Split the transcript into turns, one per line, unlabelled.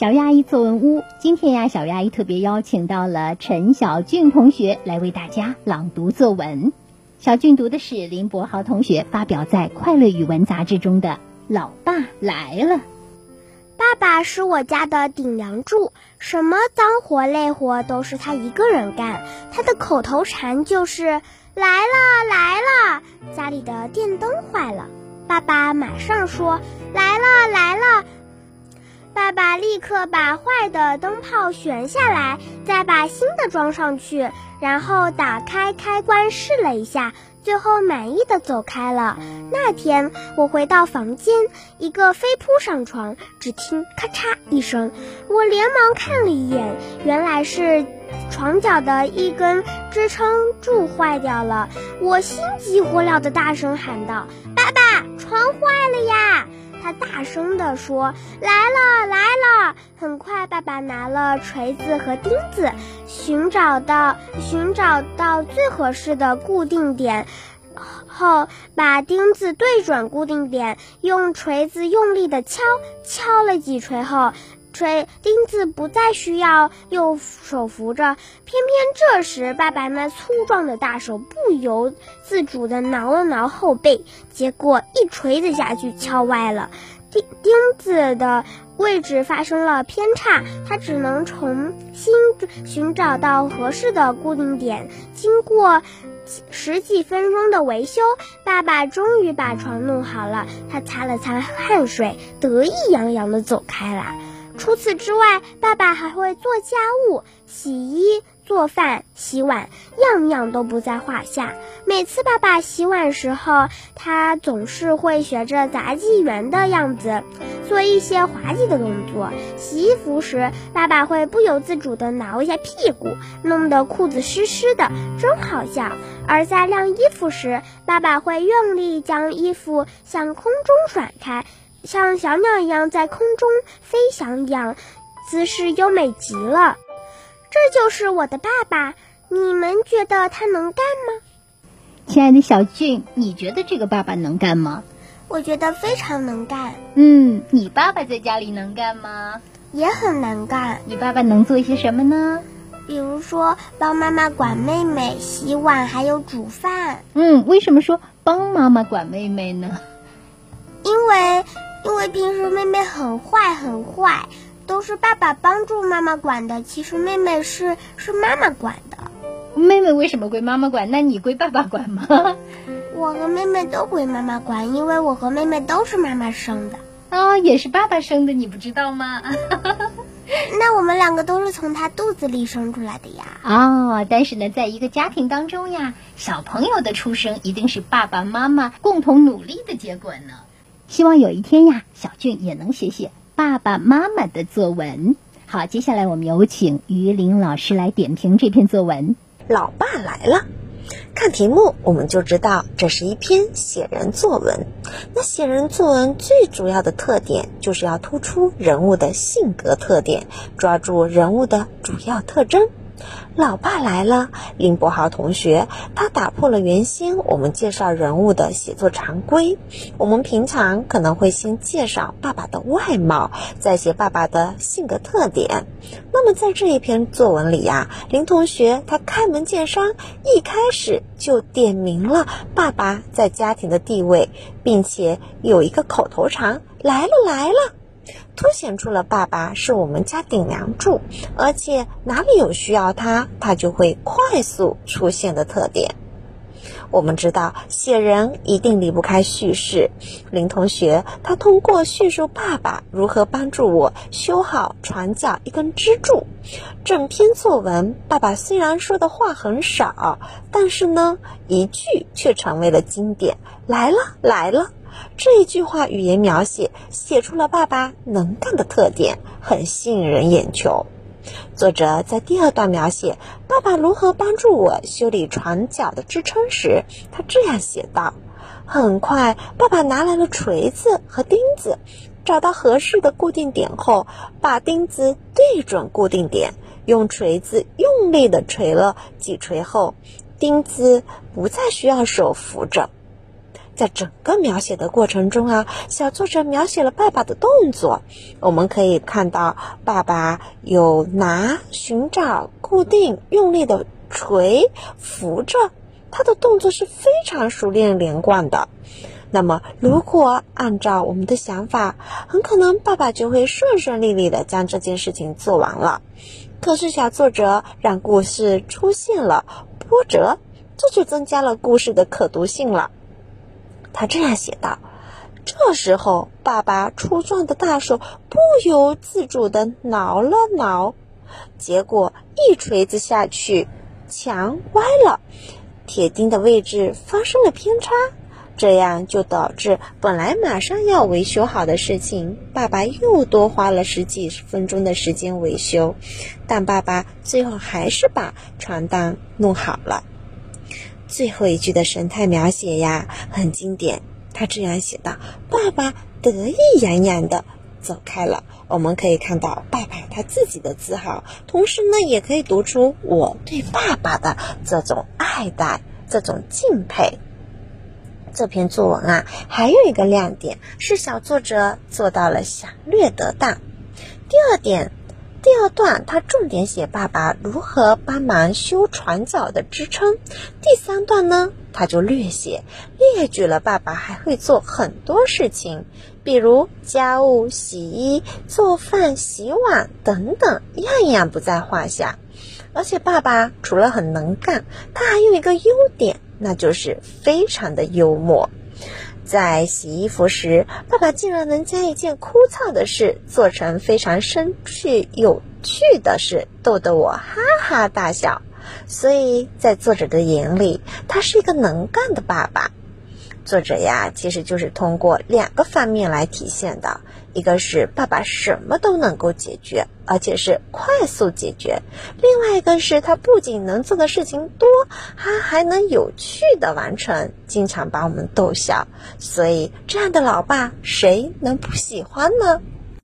小鱼阿姨作文屋，今天呀，小鱼阿姨特别邀请到了陈小俊同学来为大家朗读作文。小俊读的是林博豪同学发表在《快乐语文》杂志中的《老爸来了》。
爸爸是我家的顶梁柱，什么脏活累活都是他一个人干。他的口头禅就是“来了来了”。家里的电灯坏了，爸爸马上说“来了来了”。爸爸立刻把坏的灯泡旋下来，再把新的装上去，然后打开开关试了一下，最后满意的走开了。那天我回到房间，一个飞扑上床，只听咔嚓一声，我连忙看了一眼，原来是床脚的一根支撑柱坏掉了。我心急火燎的大声喊道：“爸爸，床坏了呀！”他大声地说：“来了，来了！”很快，爸爸拿了锤子和钉子，寻找到寻找到最合适的固定点后，把钉子对准固定点，用锤子用力的敲，敲了几锤后。锤钉子不再需要用手扶着，偏偏这时爸爸那粗壮的大手不由自主地挠了挠后背，结果一锤子下去敲歪了，钉钉子的位置发生了偏差，他只能重新寻找到合适的固定点。经过十几分钟的维修，爸爸终于把床弄好了。他擦了擦汗水，得意洋洋地走开了。除此之外，爸爸还会做家务、洗衣、做饭、洗碗，样样都不在话下。每次爸爸洗碗时候，他总是会学着杂技员的样子，做一些滑稽的动作。洗衣服时，爸爸会不由自主地挠一下屁股，弄得裤子湿湿的，真好笑。而在晾衣服时，爸爸会用力将衣服向空中甩开。像小鸟一样在空中飞翔一样，姿势优美极了。这就是我的爸爸，你们觉得他能干吗？
亲爱的小俊，你觉得这个爸爸能干吗？
我觉得非常能干。
嗯，你爸爸在家里能干吗？
也很能干。
你爸爸能做一些什么呢？
比如说帮妈妈管妹妹、洗碗，还有煮饭。
嗯，为什么说帮妈妈管妹妹呢？
因为。因为平时妹妹很坏很坏，都是爸爸帮助妈妈管的。其实妹妹是是妈妈管的。
妹妹为什么归妈妈管？那你归爸爸管吗？
我和妹妹都归妈妈管，因为我和妹妹都是妈妈生的。
哦，也是爸爸生的，你不知道吗？
那我们两个都是从他肚子里生出来的呀。
哦，但是呢，在一个家庭当中呀，小朋友的出生一定是爸爸妈妈共同努力的结果呢。希望有一天呀，小俊也能写写爸爸妈妈的作文。好，接下来我们有请于林老师来点评这篇作文。
老爸来了，看题目我们就知道这是一篇写人作文。那写人作文最主要的特点就是要突出人物的性格特点，抓住人物的主要特征。老爸来了，林博豪同学，他打破了原先我们介绍人物的写作常规。我们平常可能会先介绍爸爸的外貌，再写爸爸的性格特点。那么在这一篇作文里呀，林同学他开门见山，一开始就点明了爸爸在家庭的地位，并且有一个口头禅：来了来了。凸显出了爸爸是我们家顶梁柱，而且哪里有需要他，他就会快速出现的特点。我们知道写人一定离不开叙事，林同学他通过叙述爸爸如何帮助我修好床脚一根支柱。整篇作文，爸爸虽然说的话很少，但是呢，一句却成为了经典。来了来了。这一句话语言描写写出了爸爸能干的特点，很吸引人眼球。作者在第二段描写爸爸如何帮助我修理床脚的支撑时，他这样写道：“很快，爸爸拿来了锤子和钉子，找到合适的固定点后，把钉子对准固定点，用锤子用力地锤了几锤后，钉子不再需要手扶着。”在整个描写的过程中啊，小作者描写了爸爸的动作。我们可以看到，爸爸有拿、寻找、固定、用力的锤、扶着，他的动作是非常熟练连贯的。那么，如果按照我们的想法，很可能爸爸就会顺顺利利的将这件事情做完了。可是，小作者让故事出现了波折，这就增加了故事的可读性了。他这样写道：“这时候，爸爸粗壮的大手不由自主的挠了挠，结果一锤子下去，墙歪了，铁钉的位置发生了偏差。”这样就导致本来马上要维修好的事情，爸爸又多花了十几分钟的时间维修，但爸爸最后还是把床单弄好了。最后一句的神态描写呀，很经典。他这样写道：“爸爸得意洋洋的走开了。”我们可以看到爸爸他自己的自豪，同时呢，也可以读出我对爸爸的这种爱戴、这种敬佩。这篇作文啊，还有一个亮点是小作者做到了详略得当。第二点，第二段他重点写爸爸如何帮忙修床脚的支撑。第三段呢，他就略写列举了爸爸还会做很多事情，比如家务、洗衣、做饭、洗碗等等，样样不在话下。而且爸爸除了很能干，他还有一个优点。那就是非常的幽默，在洗衣服时，爸爸竟然能将一件枯燥的事做成非常生趣有趣的事，逗得我哈哈大笑。所以在作者的眼里，他是一个能干的爸爸。作者呀，其实就是通过两个方面来体现的。一个是爸爸什么都能够解决，而且是快速解决；另外一个是他不仅能做的事情多，他还能有趣的完成，经常把我们逗笑。所以这样的老爸，谁能不喜欢呢？